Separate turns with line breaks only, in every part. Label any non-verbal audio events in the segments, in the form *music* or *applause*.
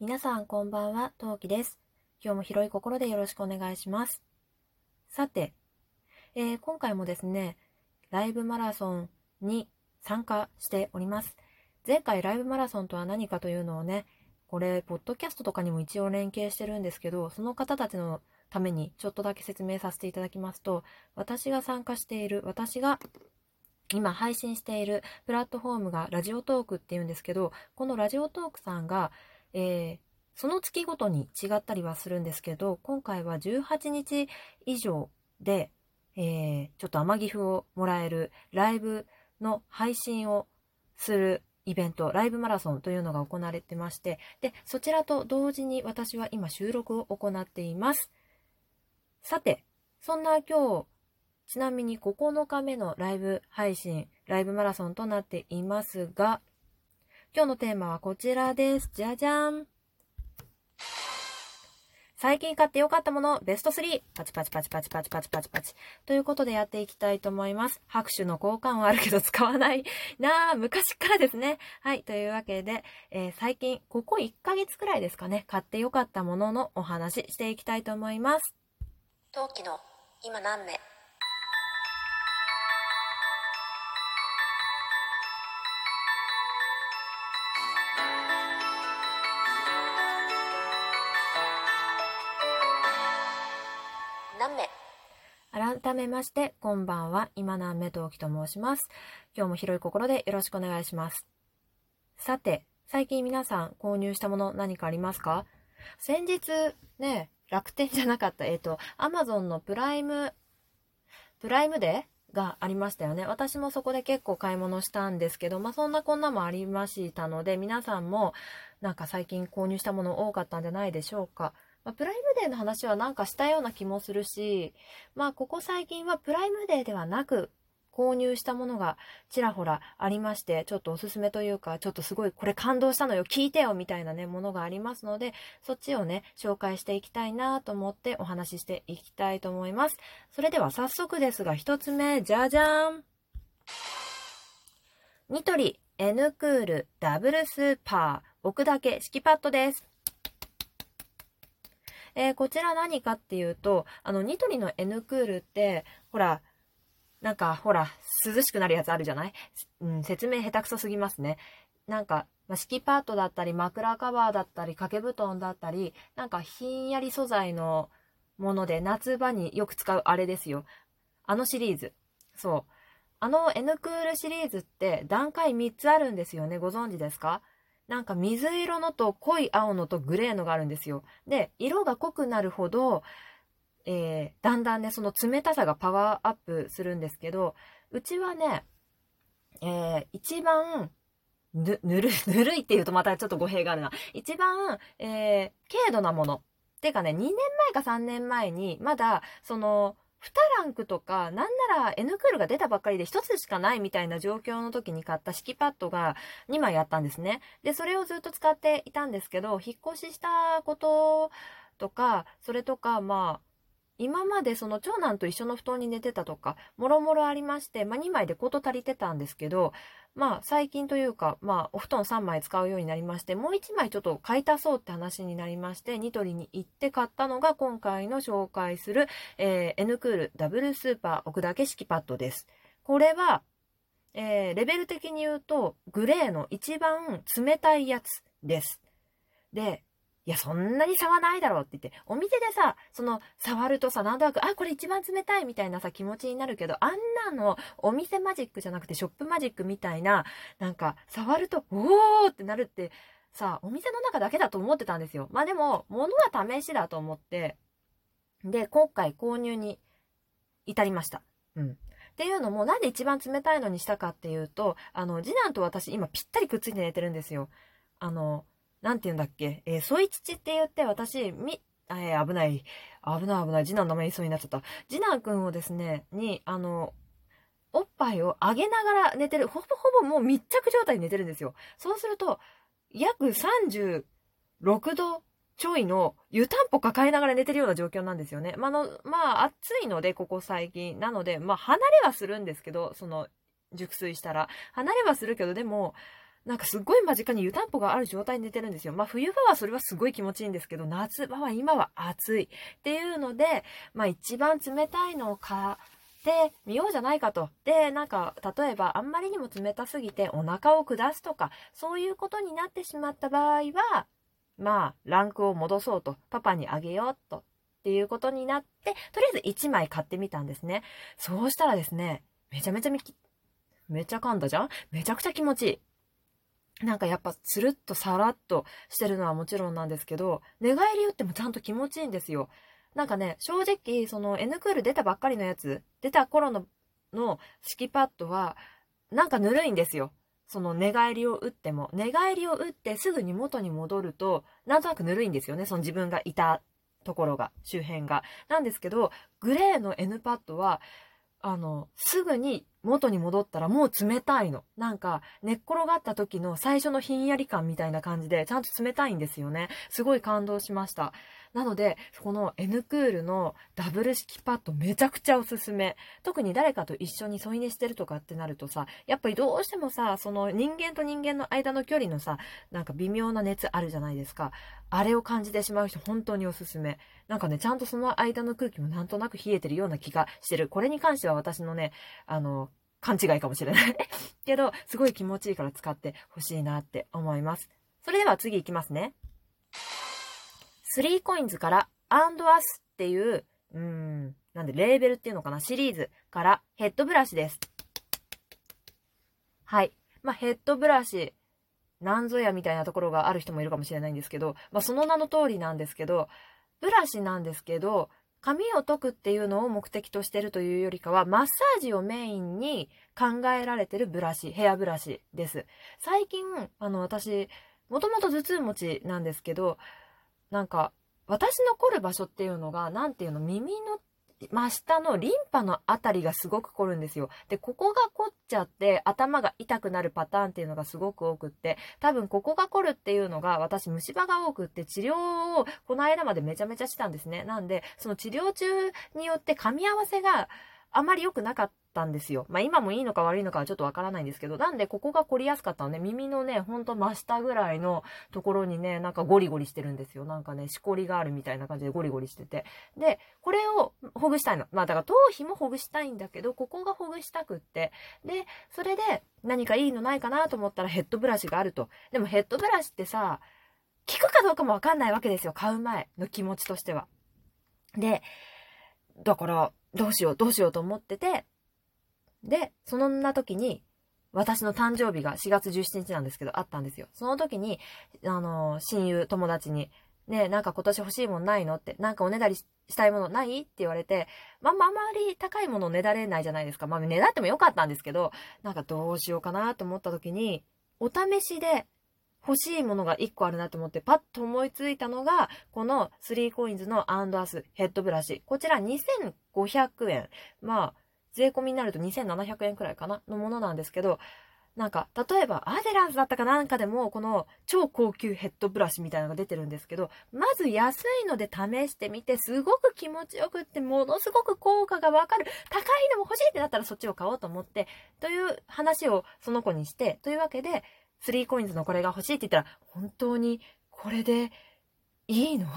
皆さんこんばんは、トウキです。今日も広い心でよろしくお願いします。さて、えー、今回もですね、ライブマラソンに参加しております。前回ライブマラソンとは何かというのをね、これ、ポッドキャストとかにも一応連携してるんですけど、その方たちのためにちょっとだけ説明させていただきますと、私が参加している、私が今配信しているプラットフォームがラジオトークっていうんですけど、このラジオトークさんが、えー、その月ごとに違ったりはするんですけど、今回は18日以上で、えー、ちょっと天岐阜をもらえるライブの配信をするイベント、ライブマラソンというのが行われてまして、で、そちらと同時に私は今収録を行っています。さて、そんな今日、ちなみに9日目のライブ配信、ライブマラソンとなっていますが、今日のテーマはこちらです。じゃじゃーん。最近買ってよかったもの、ベスト 3! パチパチパチパチパチパチパチパチ。ということでやっていきたいと思います。拍手の交換はあるけど使わないなぁ、昔からですね。はい、というわけで、えー、最近、ここ1ヶ月くらいですかね、買ってよかったもののお話していきたいと思います。
陶器の今何名
改めまして、こんばんは。今南目陶器と申します。今日も広い心でよろしくお願いします。さて、最近皆さん購入したもの何かありますか？先日、ね、楽天じゃなかった、えっ、ー、と、アマゾンのプライム、プライムデーがありましたよね。私もそこで結構買い物したんですけど、まあそんなこんなもありましたので、皆さんもなんか最近購入したもの多かったんじゃないでしょうか。まあ、プライムデーの話はなんかしたような気もするし、まあ、ここ最近はプライムデーではなく、購入したものがちらほらありまして、ちょっとおすすめというか、ちょっとすごいこれ感動したのよ、聞いてよみたいなね、ものがありますので、そっちをね、紹介していきたいなと思ってお話ししていきたいと思います。それでは早速ですが、一つ目、じゃじゃーんニトリ N クールダブルスーパー置くだけ敷きパッドです。えー、こちら何かっていうと、あの、ニトリの N クールって、ほら、なんか、ほら、涼しくなるやつあるじゃない？うん、説明下手くそすぎますね。なんか、ま敷きパッドだったり、枕カバーだったり、掛け布団だったり、なんかひんやり素材のもので夏場によく使うあれですよ。あのシリーズ。そう。あの N クールシリーズって段階3つあるんですよね。ご存知ですか？なんか水色のと濃い青のとグレーのがあるんですよ。で、色が濃くなるほど、えー、だんだんね、その冷たさがパワーアップするんですけど、うちはね、えー、一番、ぬ、ぬる、*laughs* ぬるいって言うとまたちょっと語弊があるな。一番、えー、軽度なもの。てかね、2年前か3年前に、まだ、その、2ランクとか、なんなら N クールが出たばっかりで1つしかないみたいな状況の時に買った敷きパッドが2枚あったんですね。で、それをずっと使っていたんですけど、引っ越ししたこととか、それとか、まあ、今までその長男と一緒の布団に寝てたとか、もろもろありまして、まあ2枚でこと足りてたんですけど、まあ最近というか、まあお布団3枚使うようになりまして、もう1枚ちょっと買い足そうって話になりまして、ニトリに行って買ったのが今回の紹介する、えー、N クールダブルスーパー置くだけ式パッドです。これは、えー、レベル的に言うと、グレーの一番冷たいやつです。で、いや、そんなに差はないだろうって言って、お店でさ、その、触るとさ、なんとなく、あ、これ一番冷たいみたいなさ、気持ちになるけど、あんなの、お店マジックじゃなくて、ショップマジックみたいな、なんか、触ると、おーってなるって、さ、お店の中だけだと思ってたんですよ。まあでも、物は試しだと思って、で、今回購入に至りました。うん。っていうのも、なんで一番冷たいのにしたかっていうと、あの、次男と私今ぴったりくっついて寝てるんですよ。あの、なんて言うんだっけ、えー、ソイチって言って私、み、えー、危ない、危ない危ない、次男の名前言いそうになっちゃった。次男くんをですね、に、あの、おっぱいを上げながら寝てる、ほぼほぼもう密着状態に寝てるんですよ。そうすると、約36度ちょいの湯たんぽ抱えながら寝てるような状況なんですよね。まあの、まあ、暑いので、ここ最近。なので、まあ、離れはするんですけど、その、熟睡したら。離れはするけど、でも、なんかすっごい間近に湯たんぽがある状態に寝てるんですよ。まあ冬場はそれはすごい気持ちいいんですけど、夏場は今は暑い。っていうので、まあ一番冷たいのを買ってみようじゃないかと。で、なんか例えばあんまりにも冷たすぎてお腹を下すとか、そういうことになってしまった場合は、まあランクを戻そうと。パパにあげようと。っていうことになって、とりあえず1枚買ってみたんですね。そうしたらですね、めちゃめちゃみき、めちゃ噛んだじゃん？めちゃくちゃ気持ちいい。なんかやっぱつるっとさらっとしてるのはもちろんなんですけど、寝返り打ってもちゃんと気持ちいいんですよ。なんかね、正直、その N クール出たばっかりのやつ、出た頃の、の敷きパッドは、なんかぬるいんですよ。その寝返りを打っても。寝返りを打ってすぐに元に戻ると、なんとなくぬるいんですよね。その自分がいたところが、周辺が。なんですけど、グレーの N パッドは、あの、すぐに元に戻ったらもう冷たいの。なんか、寝っ転がった時の最初のひんやり感みたいな感じで、ちゃんと冷たいんですよね。すごい感動しました。なので、この N クールのダブル式パッドめちゃくちゃおすすめ。特に誰かと一緒に添い寝してるとかってなるとさ、やっぱりどうしてもさ、その人間と人間の間の距離のさ、なんか微妙な熱あるじゃないですか。あれを感じてしまう人本当におすすめ。なんかね、ちゃんとその間の空気もなんとなく冷えてるような気がしてる。これに関しては私のね、あの、勘違いかもしれない *laughs* けど、すごい気持ちいいから使ってほしいなって思います。それでは次行きますね。3コインズからアンドアスっていう、うーん、なんで、レーベルっていうのかな？シリーズからヘッドブラシです。はい。まあ、ヘッドブラシ、なんぞやみたいなところがある人もいるかもしれないんですけど、まあ、その名の通りなんですけど、ブラシなんですけど、髪を解くっていうのを目的としてるというよりかは、マッサージをメインに考えられてるブラシ、ヘアブラシです。最近、あの、私、もともと頭痛持ちなんですけど、なんか、私の凝る場所っていうのが、なんていうの、耳の真下のリンパのあたりがすごく凝るんですよ。で、ここが凝っちゃって頭が痛くなるパターンっていうのがすごく多くって、多分ここが凝るっていうのが私虫歯が多くって治療をこの間までめちゃめちゃしたんですね。なんで、その治療中によって噛み合わせがあまり良くなかったたんですよ。まあ今もいいのか悪いのかはちょっとわからないんですけど、なんでここが凝りやすかったのね、耳のね、ほんと真下ぐらいのところにね、なんかゴリゴリしてるんですよ。なんかね、しこりがあるみたいな感じでゴリゴリしてて。で、これをほぐしたいの。まあだから頭皮もほぐしたいんだけど、ここがほぐしたくって。で、それで何かいいのないかなと思ったらヘッドブラシがあると。でもヘッドブラシってさ、効くかどうかもわかんないわけですよ。買う前の気持ちとしては。で、だから、どうしよう、どうしようと思ってて、で、そんな時に、私の誕生日が4月17日なんですけど、あったんですよ。その時に、あの、親友、友達に、ねなんか今年欲しいもんないのって、なんかおねだりしたいものない？って言われて、まあ、あまり高いものをねだれないじゃないですか。まあ、ねだってもよかったんですけど、なんかどうしようかなと思った時に、お試しで欲しいものが1個あるなと思ってパッと思いついたのが、この 3coins のアンドアスヘッドブラシ。こちら2500円。まあ、税込みになると2700円くらいかなのものなんですけど、なんか、例えば、アデランスだったかなんかでも、この超高級ヘッドブラシみたいなのが出てるんですけど、まず安いので試してみて、すごく気持ちよくって、ものすごく効果がわかる。高いのも欲しいってなったらそっちを買おうと思って、という話をその子にして、というわけで、3コインズのこれが欲しいって言ったら、本当にこれでいいの？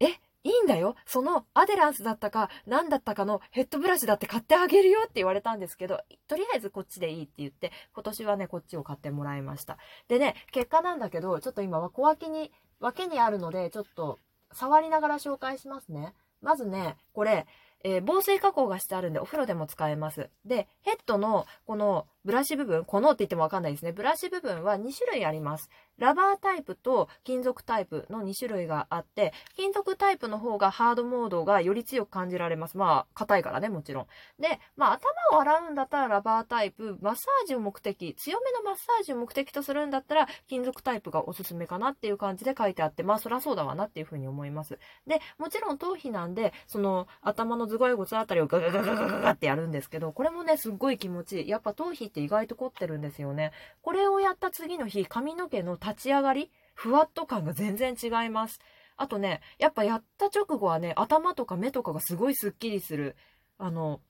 え？いいんだよ。そのアデランスだったか何だったかのヘッドブラシだって買ってあげるよって言われたんですけど、とりあえずこっちでいいって言って、今年はね、こっちを買ってもらいました。でね、結果なんだけど、ちょっと今は小脇に、分けにあるので、ちょっと触りながら紹介しますね。まずね、これ、えー、防水加工がしてあるんでお風呂でも使えます。で、ヘッドのこのブラシ部分、このって言ってもわかんないですね。ブラシ部分は2種類あります。ラバータイプと金属タイプの2種類があって、金属タイプの方がハードモードがより強く感じられます。まあ、硬いからね、もちろん。で、まあ、頭を洗うんだったらラバータイプ、マッサージを目的、強めのマッサージを目的とするんだったら、金属タイプがおすすめかなっていう感じで書いてあって、まあ、そらそうだわなっていうふうに思います。で、もちろん頭皮なんで、その、頭の頭蓋骨あたりをガガガガガガガってやるんですけど、これもね、すっごい気持ちいい。やっぱ頭皮って意外と凝ってるんですよね。これをやった次の日、髪の毛の立ち上がり、ふわっと感が全然違います。あとね、やっぱやった直後はね、頭とか目とかがすごいスッキリする。あの、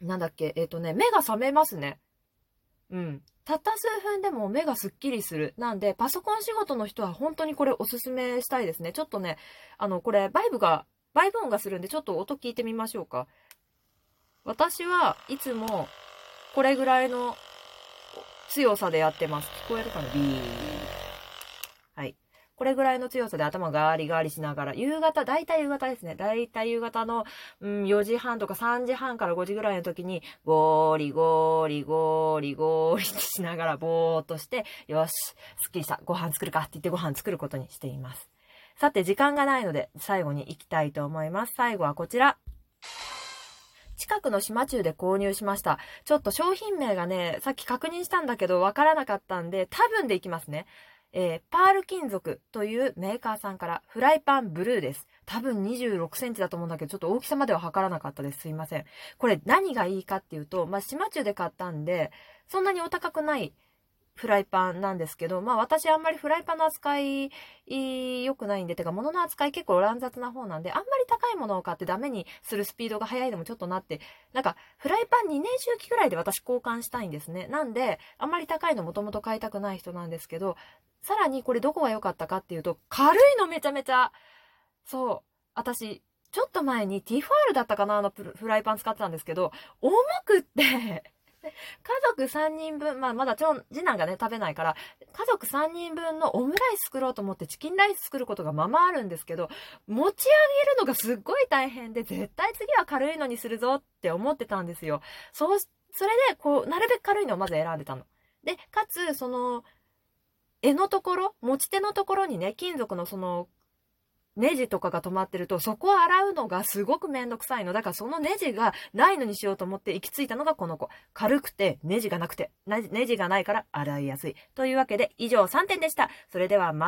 なんだっけ、えっ、ー、とね、目が覚めますね。うん。たった数分でも目がすっきりする。なんで、パソコン仕事の人は本当にこれおすすめしたいですね。ちょっとね、あの、これ、バイブが、バイブ音がするんで、ちょっと音聞いてみましょうか。私はいつも、これぐらいの強さでやってます。聞こえるかな？ビー。これぐらいの強さで頭ガーリガーリしながら、夕方、だいたい夕方ですね。だいたい夕方の、うん、4時半とか3時半から5時ぐらいの時に、ゴーリゴーリゴーリゴーリってしながらぼーっとして、よし、すっきりした。ご飯作るかって言ってご飯作ることにしています。さて、時間がないので、最後に行きたいと思います。最後はこちら。近くの島中で購入しました。ちょっと商品名がね、さっき確認したんだけど、わからなかったんで、多分でいきますね。えー、パール金属というメーカーさんからフライパンブルーです。多分26センチだと思うんだけど、ちょっと大きさまでは測らなかったです。すいません。これ何がいいかっていうと、まあ、島中で買ったんで、そんなにお高くないフライパンなんですけど、まあ私あんまりフライパンの扱い良くないんで、てか物の扱い結構乱雑な方なんで、あんまり高いものを買ってダメにするスピードが速いのもちょっとなって、なんかフライパン2年周期ぐらいで私交換したいんですね。なんで、あんまり高いのもともと買いたくない人なんですけど、さらにこれどこが良かったかっていうと、軽いのめちゃめちゃ、そう、私、ちょっと前にティファールだったかなあのフライパン使ってたんですけど、重くって、家族3人分、まあまだ長次男がね食べないから、家族3人分のオムライス作ろうと思ってチキンライス作ることがままあるんですけど、持ち上げるのがすっごい大変で、絶対次は軽いのにするぞって思ってたんですよ。そう、それで、こう、なるべく軽いのをまず選んでたの。で、かつ、その、柄のところ、持ち手のところにね、金属のその、ネジとかが止まってると、そこを洗うのがすごくめんどくさいの。だからそのネジがないのにしようと思って行き着いたのがこの子。軽くて、ネジがなくて、ネジがないから洗いやすい。というわけで、以上3点でした。それではま